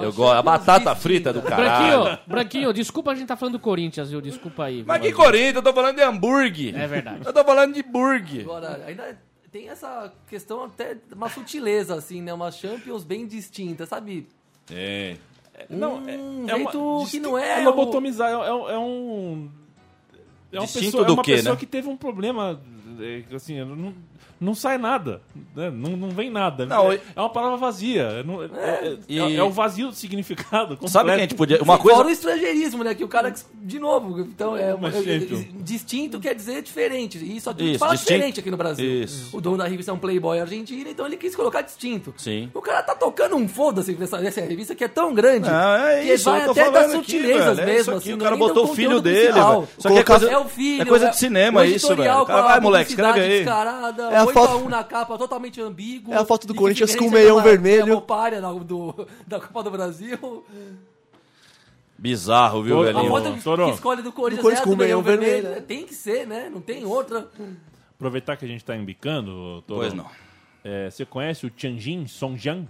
Eu gosto. A batata frita é do caralho. Branquinho, Branquinho, desculpa a gente tá falando do Corinthians, viu? Desculpa aí. Mas que? Corinthians? Eu tô falando de hambúrguer. É verdade. Eu tô falando de burger. Agora, ainda tem essa questão até uma sutileza, assim, né? Uma Champions bem distinta, sabe? É. Não, um é jeito uma- que não é. É o- lobotomizar, é, é- é um. É uma Distinto pessoa, do é uma quê, pessoa né? que teve um problema é, assim, não, não sai nada. né? Não, não vem nada. Não, é, é uma palavra vazia. Não- é, é- e- é o vazio do significado. Sabe que a gente podia. Uma Sim, Fora o coisa. estrangeirismo, né? Que o cara, de novo, então é uma, Mas, distinto quer dizer diferente. E só Isso, fala distinto. diferente aqui no Brasil. Isso. O dono da revista é um playboy argentino, então ele quis colocar distinto. Sim. O cara tá tocando um foda-se nessa, nessa revista que é tão grande Não, é que isso, vai eu tô até das aqui, sutilezas é isso mesmo. aqui, assim, o cara é botou o filho dele. Isso aqui é coisa- é o filho, é coisa de cinema, isso, velho. vai, moleque, escreve aí. descarada, É a 8 foto- a 1 na capa, totalmente ambíguo. É a foto do Corinthians com o meião é vermelho. É da, do, da Copa do Brasil. Bizarro, viu, Ô, A velhinho? foto que escolhe do Corinthians, Do Corinthians é a com do o meião vermelho. vermelho, né? Tem que ser, né? Não tem outra. Aproveitar que a gente tá embicando, Toró, Pois não. é, você conhece o Tianjin Songjiang?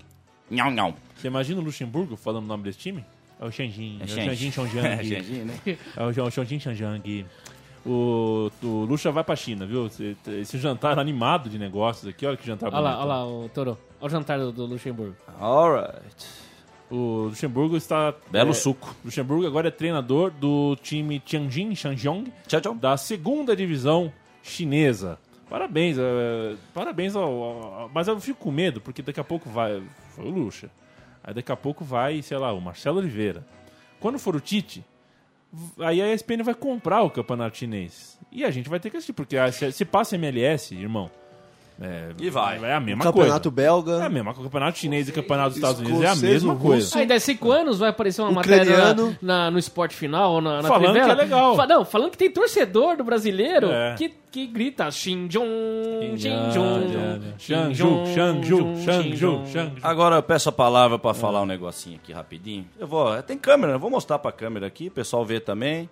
Nhão, nhão. Você imagina o Luxemburgo falando o nome desse time? É o Tianjin. É, o Shen- Tianjin É, Songjiang. Né? É o Jean- o Tianjin Songjiang. O, o Luxa vai pra China, viu? Esse, esse jantar animado de negócios aqui, olha que jantar Olha lá, bonito. olha lá, o Toro. Olha o jantar do, do Luxemburgo. Alright. O Luxemburgo está. Belo é, suco. Luxemburgo agora é treinador do time Tianjin Shanjiang da segunda divisão chinesa. Parabéns, é, parabéns ao, ao- Mas eu fico com medo, porque daqui a pouco vai. Foi o Luxa. Aí daqui a pouco vai, sei lá, o Marcelo Oliveira. Quando for o Tite, aí a ESPN vai comprar o campeonato chinês. E a gente vai ter que assistir, porque se passa MLS, irmão. É, E vai. É a mesma Campeonato coisa. É a belga. mesma coisa. O campeonato chinês e o campeonato dos Estados Unidos é a mesma o coisa. Aí, daqui cinco anos vai aparecer uma Ucraniano. matéria na, no esporte final, ou na, na Falando Trivela. que é legal. Fa- não, falando que tem torcedor do brasileiro É. que, que grita Xinjiang, Xinjong, Shangju, Shangju, Shangju, Shangju. Agora eu peço a palavra pra falar um negocinho aqui rapidinho. Eu vou, tem câmera, eu vou mostrar pra câmera aqui, o pessoal vê também.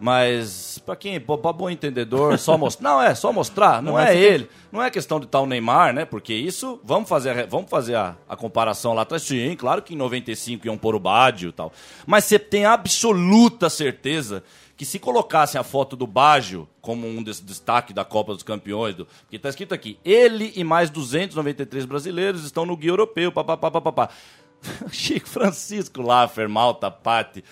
Mas pra quem, pra pra bom entendedor, só mostrar. Não, é só mostrar, não, mas é ele. Não é questão de o Neymar, né? Porque isso, vamos fazer, a vamos fazer a, a comparação lá atrás. Sim, claro que em 95 iam pôr o Baggio e tal. Mas você tem absoluta certeza que se colocassem a foto do Baggio como um des destaque da Copa dos Campeões, do, porque tá escrito aqui, ele e mais 293 brasileiros estão no guia europeu, papapá, papapá. Chico Francisco Laffer, Malta, Patti.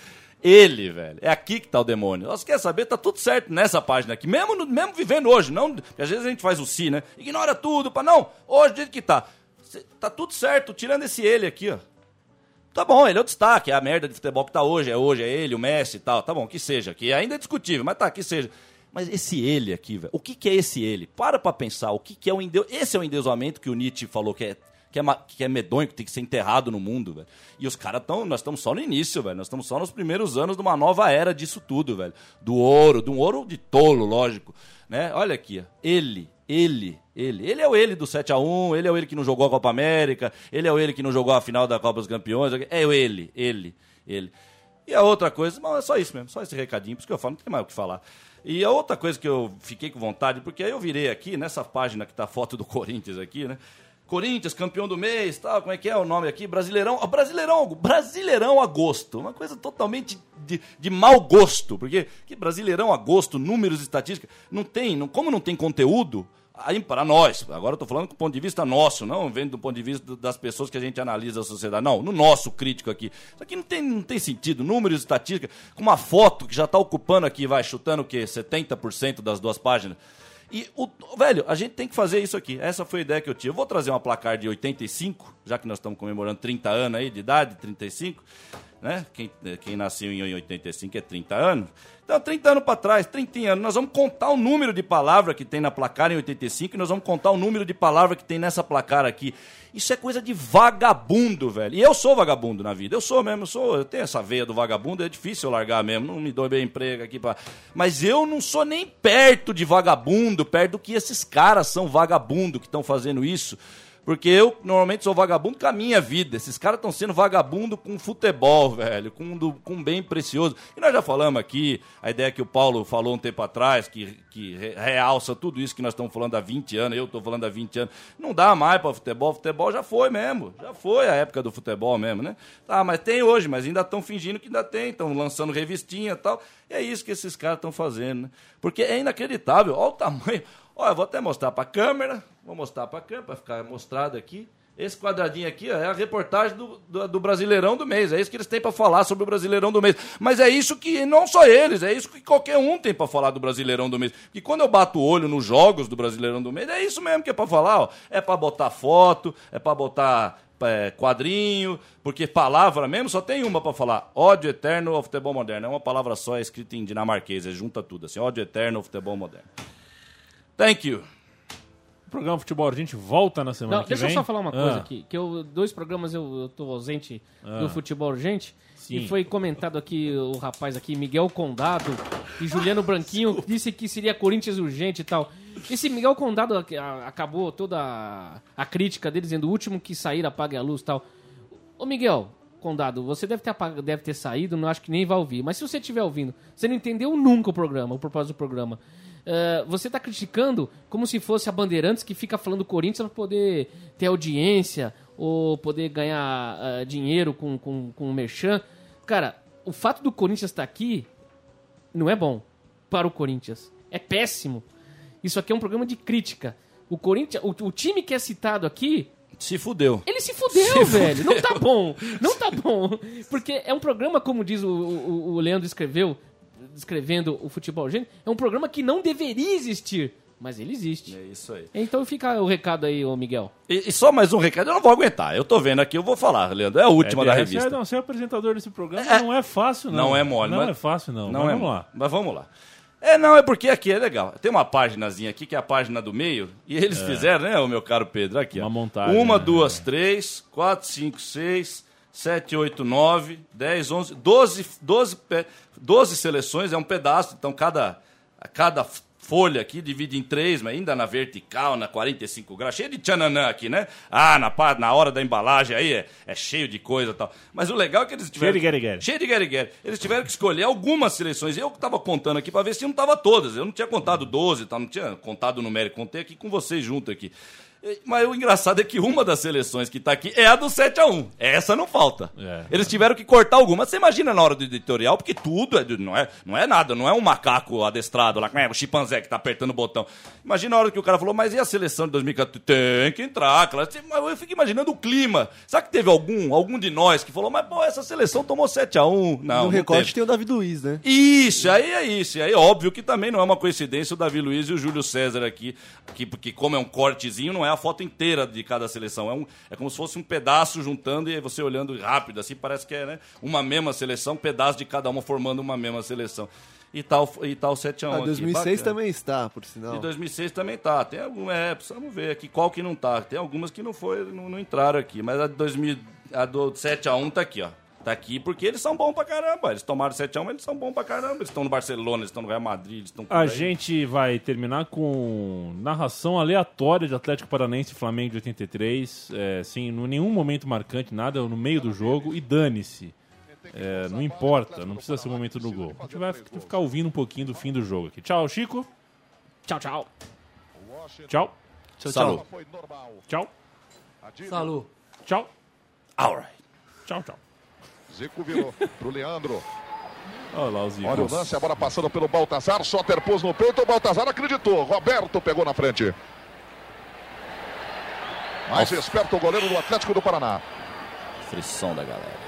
Ele, velho, é aqui que tá o demônio. Nós quer saber, tá tudo certo nessa página aqui, mesmo, mesmo vivendo hoje, não, às vezes a gente faz o si, né? Ignora tudo, para não, hoje do jeito que tá. Tá tudo certo, tirando esse ele aqui, ó. Tá bom, ele é o destaque, é a merda de futebol que tá hoje, é hoje, é ele, o Messi e tal. Tá bom, que seja, que ainda é discutível, mas tá, que seja. Mas esse ele aqui, velho, o que, que é esse ele? Para pra pensar, o que, que é o endeu... Esse é o endeusamento que o Nietzsche falou que é, que é, que é medonho, que tem que ser enterrado no mundo, velho. E os caras estão, nós estamos só no início, velho. Nós estamos só nos primeiros anos de uma nova era disso tudo, velho. Do ouro, de um ouro de tolo, lógico. Né? Olha aqui, ó. Ele, ele, ele. Ele é o ele do 7x1, ele é o ele que não jogou a Copa América, ele é o ele que não jogou a final da Copa dos Campeões. É o ele, ele, ele. E a outra coisa, mas é só isso mesmo, só esse recadinho, por isso que eu falo, não tem mais o que falar. E a outra coisa que eu fiquei com vontade, porque aí eu virei aqui, nessa página que tá a foto do Corinthians aqui, né? Corinthians, campeão do mês, tal, como é que é o nome aqui? Brasileirão, Brasileirão, Brasileirão Agosto, uma coisa totalmente de, de mau gosto, porque que Brasileirão Agosto, números, estatísticas, não tem, não, como não tem conteúdo, aí para nós, agora eu tô falando do ponto de vista nosso, não vendo do ponto de vista das pessoas que a gente analisa a sociedade, não, no nosso crítico aqui. Isso aqui não tem, não tem sentido, números, estatísticas, com uma foto que já tá ocupando aqui, vai chutando o quê? 70% das duas páginas. E, o, velho, a gente tem que fazer isso aqui. Essa foi a ideia que eu tive. Eu vou trazer uma placar de 85, já que nós estamos comemorando 30 anos aí de idade, 35, né? Quem, quem nasceu em 85 é 30 anos. Então, 30 anos para trás, 30 anos, nós vamos contar o número de palavras que tem na placar em 85 e nós vamos contar o número de palavras que tem nessa placar aqui. Isso é coisa de vagabundo, velho. E eu sou vagabundo na vida. Eu sou mesmo, eu sou, eu tenho essa veia do vagabundo, é difícil eu largar mesmo, não me dou bem emprego aqui. Mas eu não sou nem perto de vagabundo, perto do que esses caras são vagabundo que estão fazendo isso. Porque eu normalmente sou vagabundo com a minha vida. Esses caras estão sendo vagabundo com futebol, velho, com, do, com bem precioso. E nós já falamos aqui, a ideia que o Paulo falou um tempo atrás, que, que re- realça tudo isso que nós estamos falando há 20 anos, eu estou falando há 20 anos. Não dá mais para futebol, futebol já foi mesmo. Já foi a época do futebol mesmo, né? Tá, mas tem hoje, mas ainda estão fingindo que ainda tem, estão lançando revistinha e tal. E é isso que esses caras estão fazendo, né? Porque é inacreditável, olha o tamanho. Olha, vou até mostrar para a câmera, vou mostrar para a câmera, para ficar mostrado aqui. Esse quadradinho aqui ó, é a reportagem do, do, do Brasileirão do mês. É isso que eles têm pra falar sobre o Brasileirão do mês. Mas é isso que, não só eles, é isso que qualquer um tem pra falar do Brasileirão do mês. E quando eu bato o olho nos jogos do Brasileirão do mês, é isso mesmo que é pra falar. Ó. É pra botar foto, é pra botar é, quadrinho, porque palavra mesmo só tem uma pra falar. Ódio eterno ao futebol moderno. É uma palavra só, é escrita em dinamarquês, é junta tudo assim. Ódio eterno ao futebol moderno. Thank you. O programa Futebol a gente volta na semana Não, que deixa vem. eu só falar uma coisa Ah, aqui. Que eu, dois programas eu, eu tô ausente do futebol urgente. Sim. E foi comentado aqui, o rapaz aqui, Miguel Condado e Juliano Branquinho, disse que seria Corinthians urgente e tal. Esse Miguel Condado a- acabou toda a, a crítica dele, dizendo o último que sair apague a luz e tal. Ô Miguel Condado, você deve ter, apag- deve ter saído, não acho que nem vai ouvir. Mas se você estiver ouvindo, você não entendeu nunca o programa, o propósito do programa. Eh, você está criticando como se fosse a Bandeirantes que fica falando Corinthians para poder ter audiência ou poder ganhar eh, dinheiro com, com, com o Merchan. Cara, o fato do Corinthians estar aqui não é bom para o Corinthians. É péssimo. Isso aqui é um programa de crítica. O Corinthians, o, o time que é citado aqui, Se fudeu. ele se fudeu, velho. Não tá bom. Não tá bom. Porque é um programa, como diz o, o, o Leandro escreveu, descrevendo o futebol gente, é um programa que não deveria existir. Mas ele existe. É isso aí. Então fica o recado aí, ô Miguel. E, e só mais um recado, eu não vou aguentar. Eu tô vendo aqui, eu vou falar, Leandro. É a última da é, revista. É, não, ser apresentador desse programa não é fácil, não. Não é mole, Não mas- é fácil, não. Não Mas é vamos lá. Mas vamos lá. É, não, é porque aqui é legal. Tem uma páginazinha aqui, que é a página do meio, e eles fizeram, né, o meu caro Pedro, aqui, ó. É. Uma montagem, Uma, né? duas, três, quatro, cinco, seis, sete, oito, nove, dez, onze, doze, doze, pe- doze seleções, é um pedaço, então cada, cada folha aqui divide em três, mas ainda na vertical, na 45 graus, cheio de tchananã aqui, né? Ah, na, na hora da embalagem aí é, é cheio de coisa e tal. Mas o legal é que eles tiveram... de guerigueri. Cheio de guerigueri. Eles tiveram que escolher algumas seleções. Eu que tava contando aqui pra ver se não tava todas. Eu não tinha contado 12, tá? não tinha contado o numérico. Contei aqui com vocês junto aqui. Mas o engraçado é que uma das seleções que tá aqui é a do 7x1. Essa não falta. É. Eles tiveram que cortar algumas. Você imagina na hora do editorial, porque tudo é, de- não, é, não é nada, não é um macaco adestrado lá, é, o chimpanzé que tá apertando o botão. Imagina a hora que o cara falou, mas e a seleção de 2014? Tem que entrar, claro. Mas Eu fico imaginando o clima. Será que teve algum, algum de nós que falou, mas pô, essa seleção tomou 7x1? Não, no não recorte teve. tem o Davi Luiz, né? Isso, aí é isso. E aí, óbvio que também não é uma coincidência o Davi Luiz e o Júlio César aqui, aqui porque como é um cortezinho, não é a foto inteira de cada seleção. É, um, é como se fosse um pedaço juntando e você olhando rápido, assim, parece que é né, uma mesma seleção, um pedaço de cada uma formando uma mesma seleção. E tal, e tal 7x1 Ah, aqui. 2006 Bacana. também está, por sinal. E 2006 também tá. Tem algum, é, precisamos ver aqui qual que não tá. Tem algumas que não foi, não, não entraram aqui, mas a de 2000, a do 7 a 1 tá aqui, ó. Tá aqui porque eles são bons pra caramba. Eles tomaram 7 a 1, eles são bons pra caramba. Eles estão no Barcelona, eles estão no Real Madrid, eles estão A aí. gente vai terminar com narração aleatória de Atlético Paranaense e Flamengo de 83, é, sem em nenhum momento marcante, nada no meio do jogo, e dane-se. É, não importa, não precisa ser o momento do gol. A gente vai fi- ficar ouvindo um pouquinho do fim do jogo aqui. Tchau, Chico. Tchau, tchau. Tchau. Tchau, Salud. tchau. Tchau. Tchau. Alright. Tchau, tchau. Zico virou pro Leandro. Olha lá o Zico. Olha o lance, a bola passando pelo Baltazar. Soter pôs no peito, o Baltazar acreditou. Roberto pegou na frente. Mais esperto o goleiro do Atlético do Paraná. Frição da galera.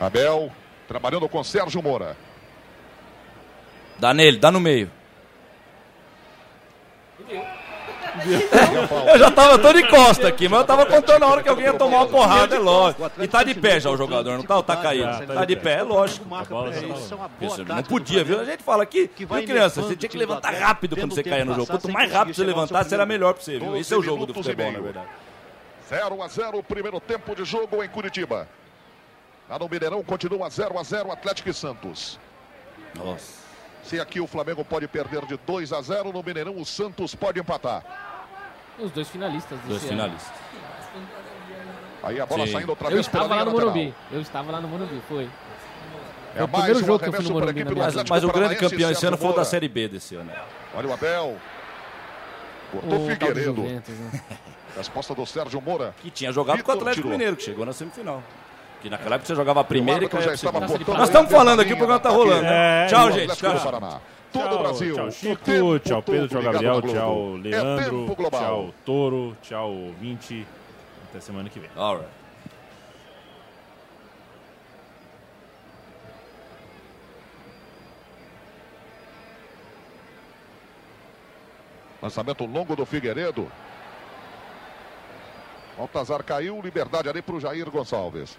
Abel trabalhando com Sérgio Moura. Dá nele, dá no meio. Eu já tava todo de costa aqui, mas eu tava contando a hora que alguém ia tomar uma porrada, é lógico. E tá de pé já o jogador, não tá? Ou tá caído? Tá de pé, é lógico. A bola tá Isso, não podia, viu? A gente fala aqui, viu, criança, você tinha que levantar rápido quando você caía no jogo. Quanto mais rápido você levantasse, era melhor pra você, viu? Esse é o jogo do futebol, na verdade. 0 a 0 primeiro tempo de jogo em Curitiba. Lá no Mineirão continua 0 a 0 Atlético e Santos. Nossa. Se aqui o Flamengo pode perder de 2 a 0 no Mineirão o Santos pode empatar. Os dois finalistas desse Dois ano. finalistas. Aí a bola Sim. saindo outra Eu vez pela estava lá no lateral. Morumbi. Eu estava lá no Morumbi, foi. É o primeiro um jogo que eu fui no Morumbi Mas, mas o grande campeão esse ano foi o da. Série B desse ano. né? Olha o Abel. Cortou O Figueiredo. Juventus, né? Resposta do Sérgio Moura. Que tinha jogado com o Vitor Atlético tirou. Mineiro, que chegou na semifinal. Que naquela época você jogava a primeira e caía já pra estava segunda. botando Nós estamos falando aqui, o programa tá do rolando. É, Tchau, gente. Tchau. Todo Tchau, o Brasil. Tchau, Chico. tempo Tchau, Pedro. Tchau, Gabriel. Tchau, É Leandro. global. Tchau, Toro. Tchau, ouvinte. Até semana que vem. Alright. Lançamento longo do Figueiredo. Baltazar caiu, liberdade ali para o Jair Gonçalves.